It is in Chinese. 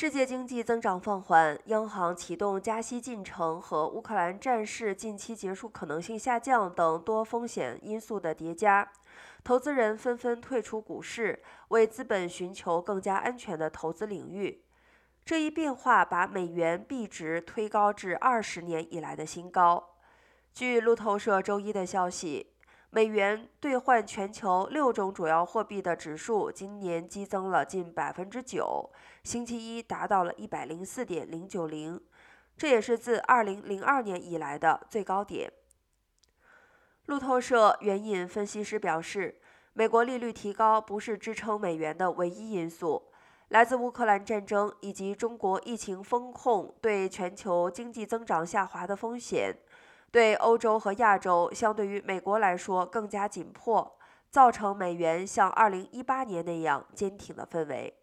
世界经济增长放缓，央行启动加息进程和乌克兰战事近期结束可能性下降等多风险因素的叠加，投资人纷纷退出股市，为资本寻求更加安全的投资领域。这一变化把美元币值推高至二十年以来的新高。据路透社周一的消息。美元兑换全球六种主要货币的指数今年激增了近百分之九，星期一达到了一百零四点零九零，这也是自二零零二年以来的最高点。路透社援引分析师表示，美国利率提高不是支撑美元的唯一因素，来自乌克兰战争以及中国疫情风控对全球经济增长下滑的风险。对欧洲和亚洲相对于美国来说更加紧迫，造成美元像2018年那样坚挺的氛围。